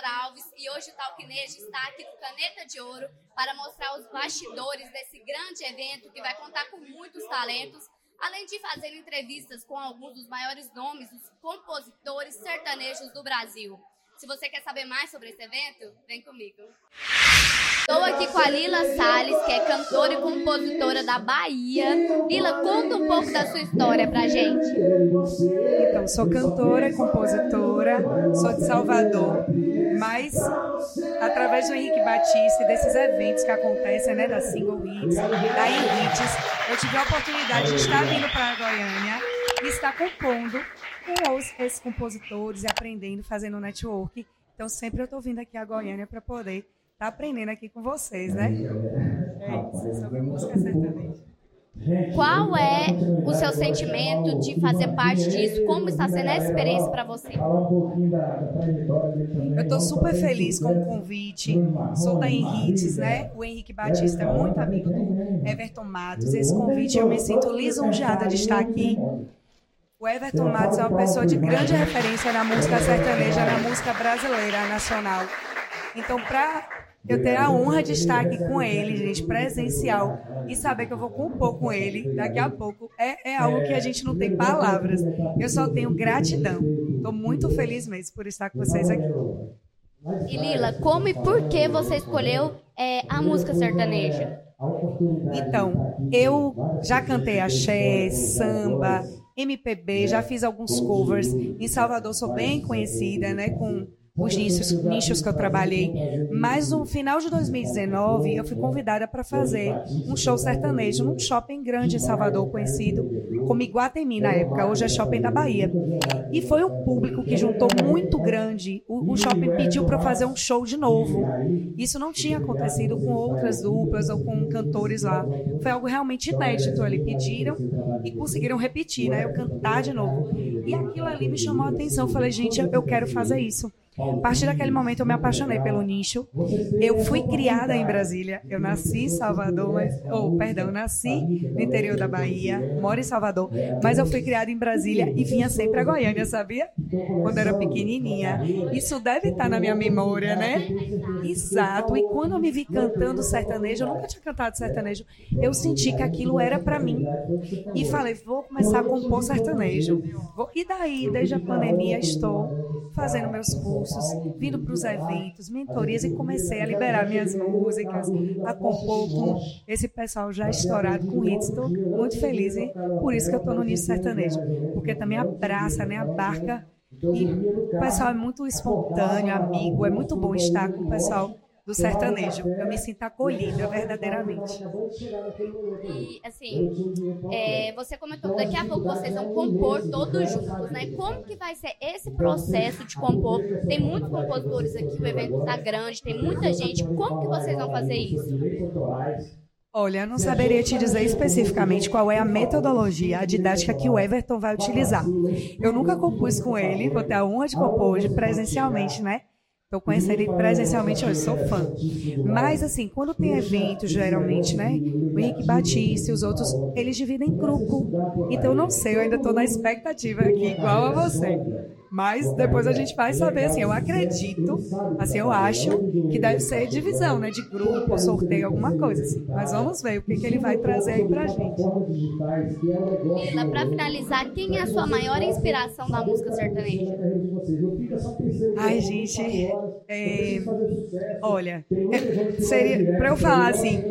Flora Alves e hoje o Talquinejo está aqui no Caneta de Ouro para mostrar os bastidores desse grande evento que vai contar com muitos talentos, além de fazer entrevistas com alguns dos maiores nomes dos compositores sertanejos do Brasil. Se você quer saber mais sobre esse evento, vem comigo. Estou aqui com a Lila Salles, que é cantora e compositora da Bahia. Lila, conta um pouco da sua história pra gente. Então, sou cantora compositora, sou de Salvador, mas através do Henrique Batista e desses eventos que acontecem, né, da Single Hits, da Hits, eu tive a oportunidade de estar vindo para Goiânia e estar compondo com os, esses compositores e aprendendo, fazendo network. Então, sempre eu estou vindo aqui a Goiânia para poder tá aprendendo aqui com vocês, né? É isso, sobre música sertaneja. Qual é o seu sentimento de fazer parte disso? Como está sendo essa experiência para você? Eu estou super feliz com o convite. Sou da Henriques, né? O Henrique Batista é muito amigo do Everton Matos. Esse convite eu me sinto lisonjeada de estar aqui. O Everton Matos é uma pessoa de grande referência na música sertaneja, na música brasileira, nacional. Então, para eu ter a honra de estar aqui com ele, gente, presencial, e saber que eu vou compor com ele daqui a pouco, é, é algo que a gente não tem palavras. Eu só tenho gratidão. Estou muito feliz mesmo por estar com vocês aqui. E Lila, como e por que você escolheu é, a música sertaneja? Então, eu já cantei axé, samba, MPB, já fiz alguns covers. Em Salvador sou bem conhecida, né, com os nichos, nichos que eu trabalhei. Mas no final de 2019, eu fui convidada para fazer um show sertanejo num shopping grande em Salvador, conhecido como Iguatemi na época, hoje é Shopping da Bahia. E foi um público que juntou muito grande. O, o shopping pediu para fazer um show de novo. Isso não tinha acontecido com outras duplas ou com cantores lá. Foi algo realmente inédito. Ali pediram e conseguiram repetir, né? Eu cantar de novo. E aquilo ali me chamou a atenção. Eu falei, gente, eu quero fazer isso. A partir daquele momento eu me apaixonei pelo nicho. Eu fui criada em Brasília. Eu nasci em Salvador, mas, oh, perdão, nasci no interior da Bahia, moro em Salvador, mas eu fui criada em Brasília e vinha sempre a Goiânia, sabia? Quando era pequenininha. Isso deve estar na minha memória, né? Exato. E quando eu me vi cantando sertanejo, eu nunca tinha cantado sertanejo, eu senti que aquilo era para mim. E falei, vou começar a compor sertanejo. E daí, desde a pandemia, estou fazendo meus cursos vindo para os eventos, mentorias e comecei a liberar minhas músicas, a compor com esse pessoal já estourado com hits. Estou muito feliz e por isso que eu estou no Nisso Sertanejo, porque também abraça, né, a barca e o pessoal é muito espontâneo, amigo, é muito bom estar com o pessoal do sertanejo. Eu me sinto acolhida verdadeiramente. E, assim, é, você comentou que daqui a pouco vocês vão compor todos juntos, né? Como que vai ser esse processo de compor? Tem muitos compositores aqui, o evento está grande, tem muita gente. Como que vocês vão fazer isso? Olha, eu não saberia te dizer especificamente qual é a metodologia, a didática que o Everton vai utilizar. Eu nunca compus com ele, vou ter a honra de compor hoje presencialmente, né? Eu conheço ele presencialmente hoje, sou fã. Mas, assim, quando tem eventos, geralmente, né? O Henrique Batista e os outros, eles dividem em grupo. Então, não sei, eu ainda estou na expectativa aqui, igual a você. Mas depois a gente vai saber, assim, eu acredito, assim, eu acho que deve ser divisão, né? De grupo, sorteio, alguma coisa, assim. Mas vamos ver o que, que ele vai trazer aí pra gente. Lila, pra finalizar, quem é a sua maior inspiração na música sertaneja? Ai, gente, é, olha, é, seria, pra eu falar assim,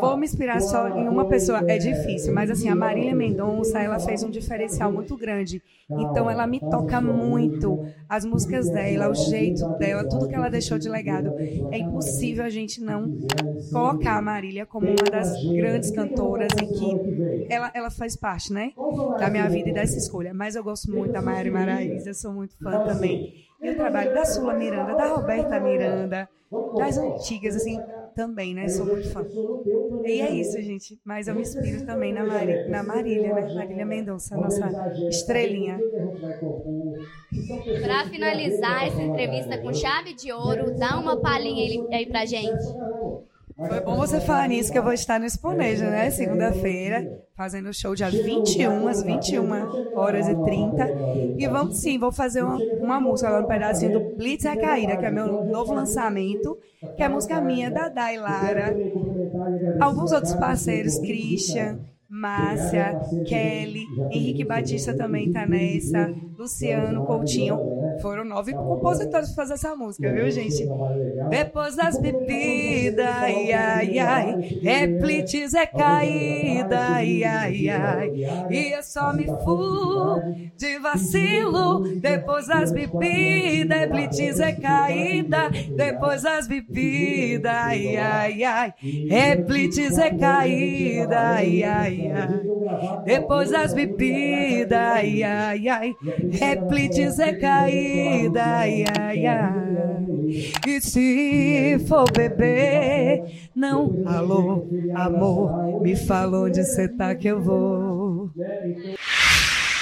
vou me inspirar só em uma pessoa, é difícil, mas assim, a Marília Mendonça, ela fez um diferencial muito grande. Então ela me toca muito. As músicas dela, o jeito dela, tudo que ela deixou de legado. É impossível a gente não colocar a Marília como uma das grandes cantoras e que ela, ela faz parte, né? Da minha vida e dessa escolha. Mas eu gosto muito da Maiara Maraíza, sou muito fã também. E o trabalho da Sula Miranda, da Roberta Miranda, das antigas, assim, também, né? Sou muito fã. E é isso, gente. Mas eu me inspiro também na, Mari, na Marília, né? Marília Mendonça, nossa estrelinha. Para finalizar essa entrevista com chave de ouro, dá uma palhinha aí pra gente. Foi bom você falar nisso, que eu vou estar no Exponejo, né? Segunda-feira, fazendo show dia 21, às 21 horas e 30. E vamos sim, vou fazer uma, uma música agora, um pedacinho do Blitz é Caída, que é meu novo lançamento, que é a música minha, da Dai Lara. Alguns outros parceiros, Christian, Márcia, Kelly, Henrique Batista também tá nessa, Luciano Coutinho. Foram nove compositores fazer essa música, viu, gente? Depois das bebidas, ai, ai, ai, replites é caída, ai, ai, ai, e eu só me fui de vacilo. Depois das bebidas, replites é caída, depois das bebidas, ai, ai, ai, replites é caída, ai, ai, ai, depois das bebidas, ai, ai, ai, replites é caída vida, ai, ai, ai. E se for beber, não, alô, amor, me fala onde cê tá que eu vou.